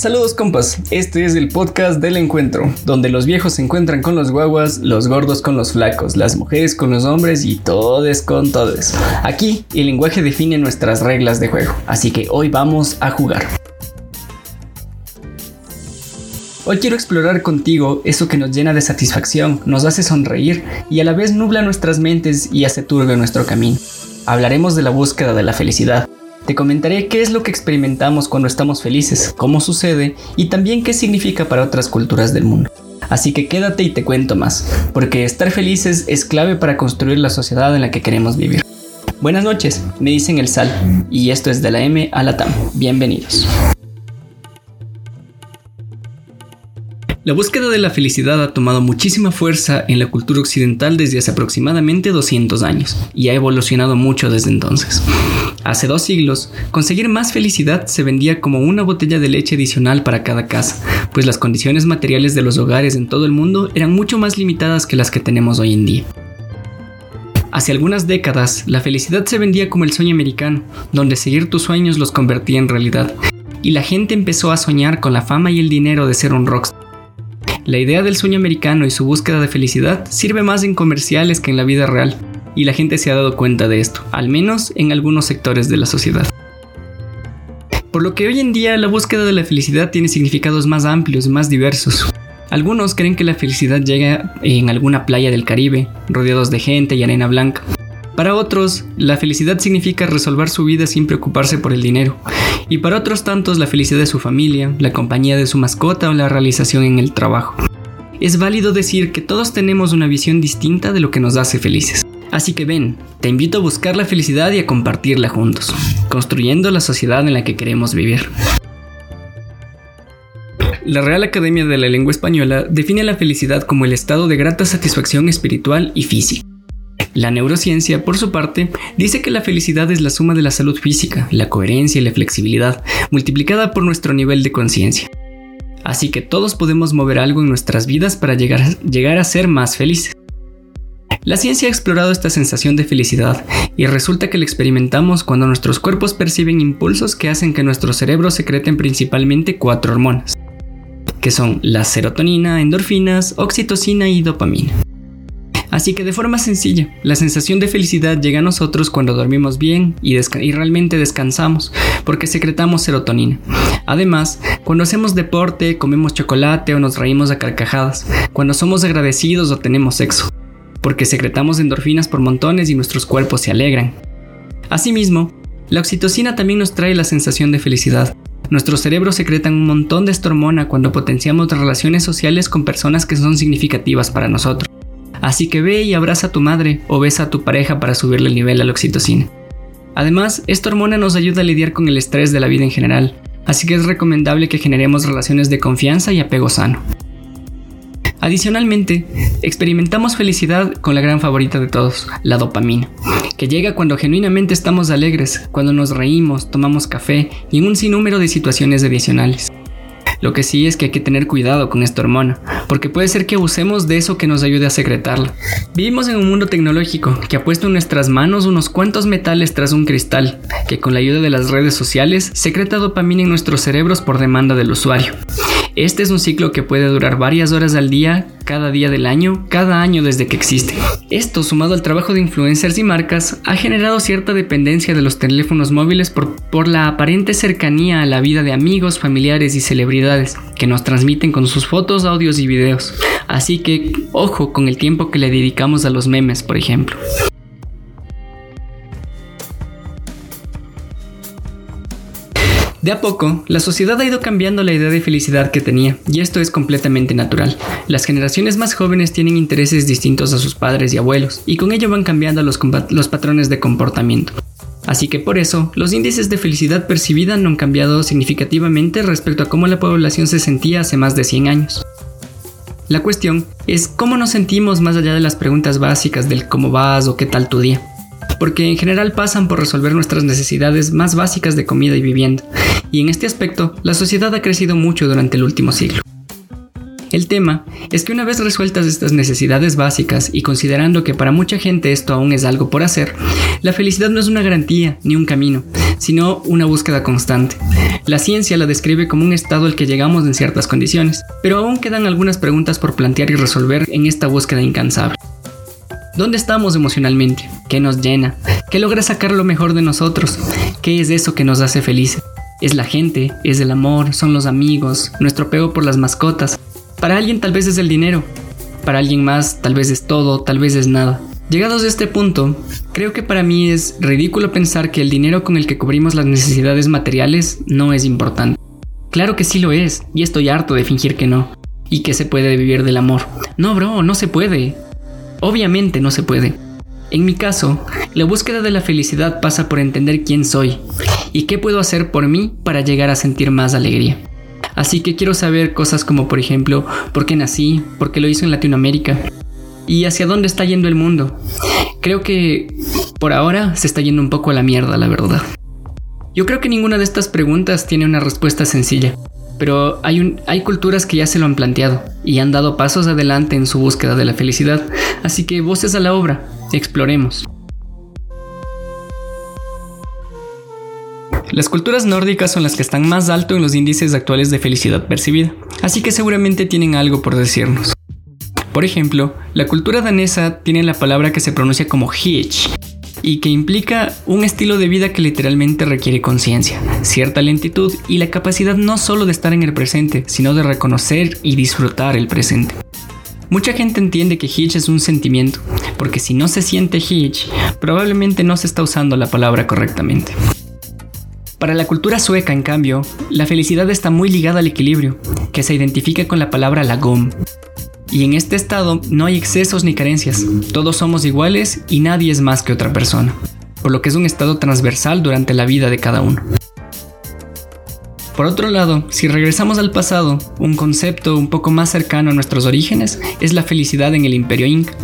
Saludos compas, este es el podcast del encuentro, donde los viejos se encuentran con los guaguas, los gordos con los flacos, las mujeres con los hombres y todes con todes. Aquí el lenguaje define nuestras reglas de juego, así que hoy vamos a jugar. Hoy quiero explorar contigo eso que nos llena de satisfacción, nos hace sonreír y a la vez nubla nuestras mentes y hace turbio nuestro camino. Hablaremos de la búsqueda de la felicidad, te comentaré qué es lo que experimentamos cuando estamos felices, cómo sucede y también qué significa para otras culturas del mundo. Así que quédate y te cuento más, porque estar felices es clave para construir la sociedad en la que queremos vivir. Buenas noches, me dicen el Sal, y esto es de la M a la TAM. Bienvenidos. La búsqueda de la felicidad ha tomado muchísima fuerza en la cultura occidental desde hace aproximadamente 200 años y ha evolucionado mucho desde entonces. Hace dos siglos, conseguir más felicidad se vendía como una botella de leche adicional para cada casa, pues las condiciones materiales de los hogares en todo el mundo eran mucho más limitadas que las que tenemos hoy en día. Hace algunas décadas, la felicidad se vendía como el sueño americano, donde seguir tus sueños los convertía en realidad, y la gente empezó a soñar con la fama y el dinero de ser un rockstar la idea del sueño americano y su búsqueda de felicidad sirve más en comerciales que en la vida real, y la gente se ha dado cuenta de esto, al menos en algunos sectores de la sociedad. Por lo que hoy en día la búsqueda de la felicidad tiene significados más amplios, más diversos. Algunos creen que la felicidad llega en alguna playa del Caribe, rodeados de gente y arena blanca. Para otros, la felicidad significa resolver su vida sin preocuparse por el dinero. Y para otros tantos, la felicidad de su familia, la compañía de su mascota o la realización en el trabajo. Es válido decir que todos tenemos una visión distinta de lo que nos hace felices. Así que ven, te invito a buscar la felicidad y a compartirla juntos, construyendo la sociedad en la que queremos vivir. La Real Academia de la Lengua Española define la felicidad como el estado de grata satisfacción espiritual y física la neurociencia, por su parte, dice que la felicidad es la suma de la salud física, la coherencia y la flexibilidad, multiplicada por nuestro nivel de conciencia. Así que todos podemos mover algo en nuestras vidas para llegar, a ser más felices. La ciencia ha explorado esta sensación de felicidad y resulta que la experimentamos cuando nuestros cuerpos perciben impulsos que hacen que nuestros cerebros secreten principalmente cuatro hormonas, que son la serotonina, endorfinas, oxitocina y dopamina. Así que de forma sencilla, la sensación de felicidad llega a nosotros cuando dormimos bien y, realmente descansamos, porque secretamos serotonina. Además, cuando hacemos deporte, comemos chocolate o nos reímos a carcajadas, cuando somos agradecidos o tenemos sexo, porque secretamos endorfinas por montones y nuestros cuerpos se alegran. Asimismo, la oxitocina también nos trae la sensación de felicidad. Nuestro cerebro secreta un montón de esta hormona cuando potenciamos relaciones sociales con personas que son significativas para nosotros. Así que ve y abraza a tu madre o besa a tu pareja para subirle el nivel a la oxitocina. Además, esta hormona nos ayuda a lidiar con el estrés de la vida en general, así que es recomendable que generemos relaciones de confianza y apego sano. Adicionalmente, experimentamos felicidad con la gran favorita de todos, la dopamina, que llega cuando genuinamente estamos alegres, cuando nos reímos, tomamos café y en un sinnúmero de situaciones adicionales. Lo que sí es que hay que tener cuidado con esta hormona, porque puede ser que abusemos de eso que nos ayude a secretarla. Vivimos en un mundo tecnológico que ha puesto en nuestras manos unos cuantos metales tras un cristal, que con la ayuda de las redes sociales secreta dopamina en nuestros cerebros por demanda del usuario. Este es un ciclo que puede durar varias horas al día, cada día del año, cada año desde que existe. Esto, sumado al trabajo de influencers y marcas, ha generado cierta dependencia de los teléfonos móviles por, por la aparente cercanía a la vida de amigos, familiares y celebridades que nos transmiten con sus fotos, audios y videos. Así que, ojo con el tiempo que le dedicamos a los memes, por ejemplo. De a poco, la sociedad ha ido cambiando la idea de felicidad que tenía, y esto es completamente natural. Las generaciones más jóvenes tienen intereses distintos a sus padres y abuelos, y con ello van cambiando los, patrones de comportamiento. Así que por eso, los índices de felicidad percibida no han cambiado significativamente respecto a cómo la población se sentía hace más de 100 años. La cuestión es cómo nos sentimos más allá de las preguntas básicas del cómo vas o qué tal tu día porque en general pasan por resolver nuestras necesidades más básicas de comida y vivienda, y en este aspecto la sociedad ha crecido mucho durante el último siglo. El tema es que una vez resueltas estas necesidades básicas y considerando que para mucha gente esto aún es algo por hacer, la felicidad no es una garantía ni un camino, sino una búsqueda constante. La ciencia la describe como un estado al que llegamos en ciertas condiciones, pero aún quedan algunas preguntas por plantear y resolver en esta búsqueda incansable. ¿Dónde estamos emocionalmente? ¿Qué nos llena? ¿Qué logra sacar lo mejor de nosotros? ¿Qué es eso que nos hace felices? ¿Es la gente? ¿Es el amor? ¿Son los amigos? ¿Nuestro apego por las mascotas? Para alguien tal vez es el dinero. Para alguien más tal vez es todo, tal vez es nada. Llegados a este punto, creo que para mí es ridículo pensar que el dinero con el que cubrimos las necesidades materiales no es importante. Claro que sí lo es, y estoy harto de fingir que no, y que se puede vivir del amor. No, bro, no se puede. Obviamente no se puede. En mi caso, la búsqueda de la felicidad pasa por entender quién soy y qué puedo hacer por mí para llegar a sentir más alegría. Así que quiero saber cosas como por ejemplo, por qué nací, por qué lo hizo en Latinoamérica, y hacia dónde está yendo el mundo. Creo que por ahora se está yendo un poco a la mierda, la verdad. Yo creo que ninguna de estas preguntas tiene una respuesta sencilla, pero hay, hay culturas que ya se lo han planteado y han dado pasos adelante en su búsqueda de la felicidad, así que voces a la obra, exploremos. Las culturas nórdicas son las que están más alto en los índices actuales de felicidad percibida, así que seguramente tienen algo por decirnos. Por ejemplo, la cultura danesa tiene la palabra que se pronuncia como hitch y que implica un estilo de vida que literalmente requiere conciencia, cierta lentitud y la capacidad no solo de estar en el presente, sino de reconocer y disfrutar el presente. Mucha gente entiende que hitch es un sentimiento, porque si no se siente hitch, probablemente no se está usando la palabra correctamente. Para la cultura sueca, en cambio, la felicidad está muy ligada al equilibrio, que se identifica con la palabra lagom, y en este estado no hay excesos ni carencias, todos somos iguales y nadie es más que otra persona, por lo que es un estado transversal durante la vida de cada uno. Por otro lado, si regresamos al pasado, un concepto un poco más cercano a nuestros orígenes es la felicidad en el imperio inca.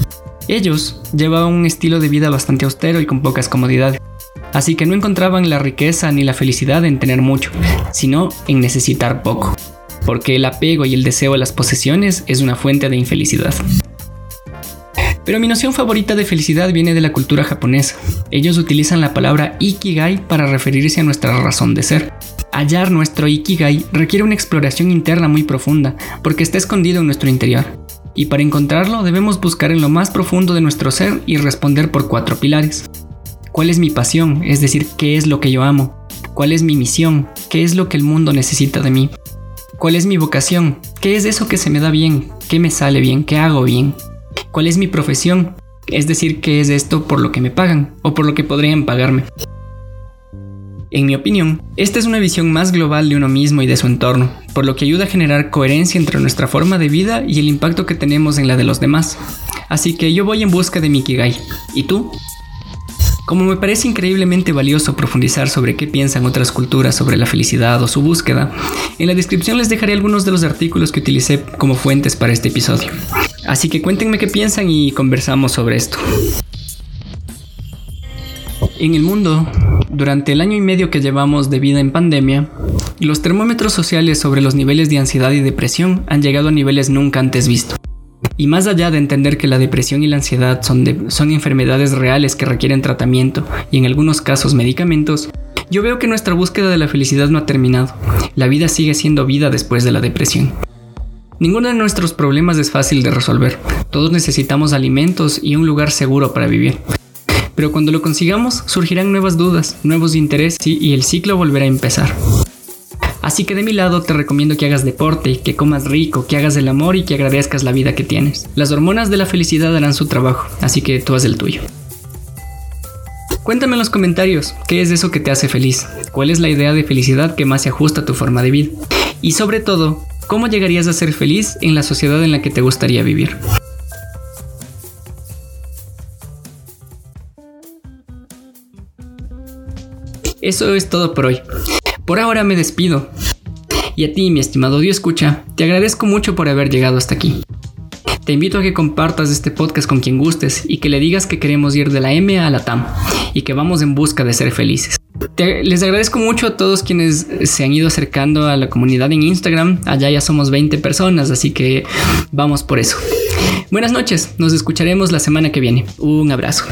Ellos llevaban un estilo de vida bastante austero y con pocas comodidades, así que no encontraban la riqueza ni la felicidad en tener mucho, sino en necesitar poco porque el apego y el deseo a las posesiones es una fuente de infelicidad. Pero mi noción favorita de felicidad viene de la cultura japonesa. Ellos utilizan la palabra ikigai para referirse a nuestra razón de ser. Hallar nuestro ikigai requiere una exploración interna muy profunda, porque está escondido en nuestro interior. Y para encontrarlo debemos buscar en lo más profundo de nuestro ser y responder por cuatro pilares. ¿Cuál es mi pasión? Es decir, ¿qué es lo que yo amo? ¿Cuál es mi misión? ¿Qué es lo que el mundo necesita de mí? ¿Cuál es mi vocación? ¿Qué es eso que se me da bien? ¿Qué me sale bien? ¿Qué hago bien? ¿Cuál es mi profesión? Es decir, ¿qué es esto por lo que me pagan o por lo que podrían pagarme? En mi opinión, esta es una visión más global de uno mismo y de su entorno, por lo que ayuda a generar coherencia entre nuestra forma de vida y el impacto que tenemos en la de los demás. Así que yo voy en busca de mi. ¿Y tú? Como me parece increíblemente valioso profundizar sobre qué piensan otras culturas sobre la felicidad o su búsqueda, en la descripción les dejaré algunos de los artículos que utilicé como fuentes para este episodio. Así que cuéntenme qué piensan y conversamos sobre esto. En el mundo, durante el año y medio que llevamos de vida en pandemia, los termómetros sociales sobre los niveles de ansiedad y depresión han llegado a niveles nunca antes vistos. Y más allá de entender que la depresión y la ansiedad son, son enfermedades reales que requieren tratamiento y en algunos casos medicamentos, yo veo que nuestra búsqueda de la felicidad no ha terminado. La vida sigue siendo vida después de la depresión. Ninguno de nuestros problemas es fácil de resolver. Todos necesitamos alimentos y un lugar seguro para vivir. Pero cuando lo consigamos, surgirán nuevas dudas, nuevos intereses y el ciclo volverá a empezar. Así que de mi lado te recomiendo que hagas deporte, que comas rico, que hagas el amor y que agradezcas la vida que tienes. Las hormonas de la felicidad harán su trabajo, así que tú haz el tuyo. Cuéntame en los comentarios qué es eso que te hace feliz, cuál es la idea de felicidad que más se ajusta a tu forma de vida y sobre todo, cómo llegarías a ser feliz en la sociedad en la que te gustaría vivir. Eso es todo por hoy. Por ahora me despido. Y a ti, mi estimado Dios escucha, te agradezco mucho por haber llegado hasta aquí. Te invito a que compartas este podcast con quien gustes y que le digas que queremos ir de la M a la TAM y que vamos en busca de ser felices. les agradezco mucho a todos quienes se han ido acercando a la comunidad en Instagram. Allá ya somos 20 personas, así que vamos por eso. Buenas noches, nos escucharemos la semana que viene. Un abrazo.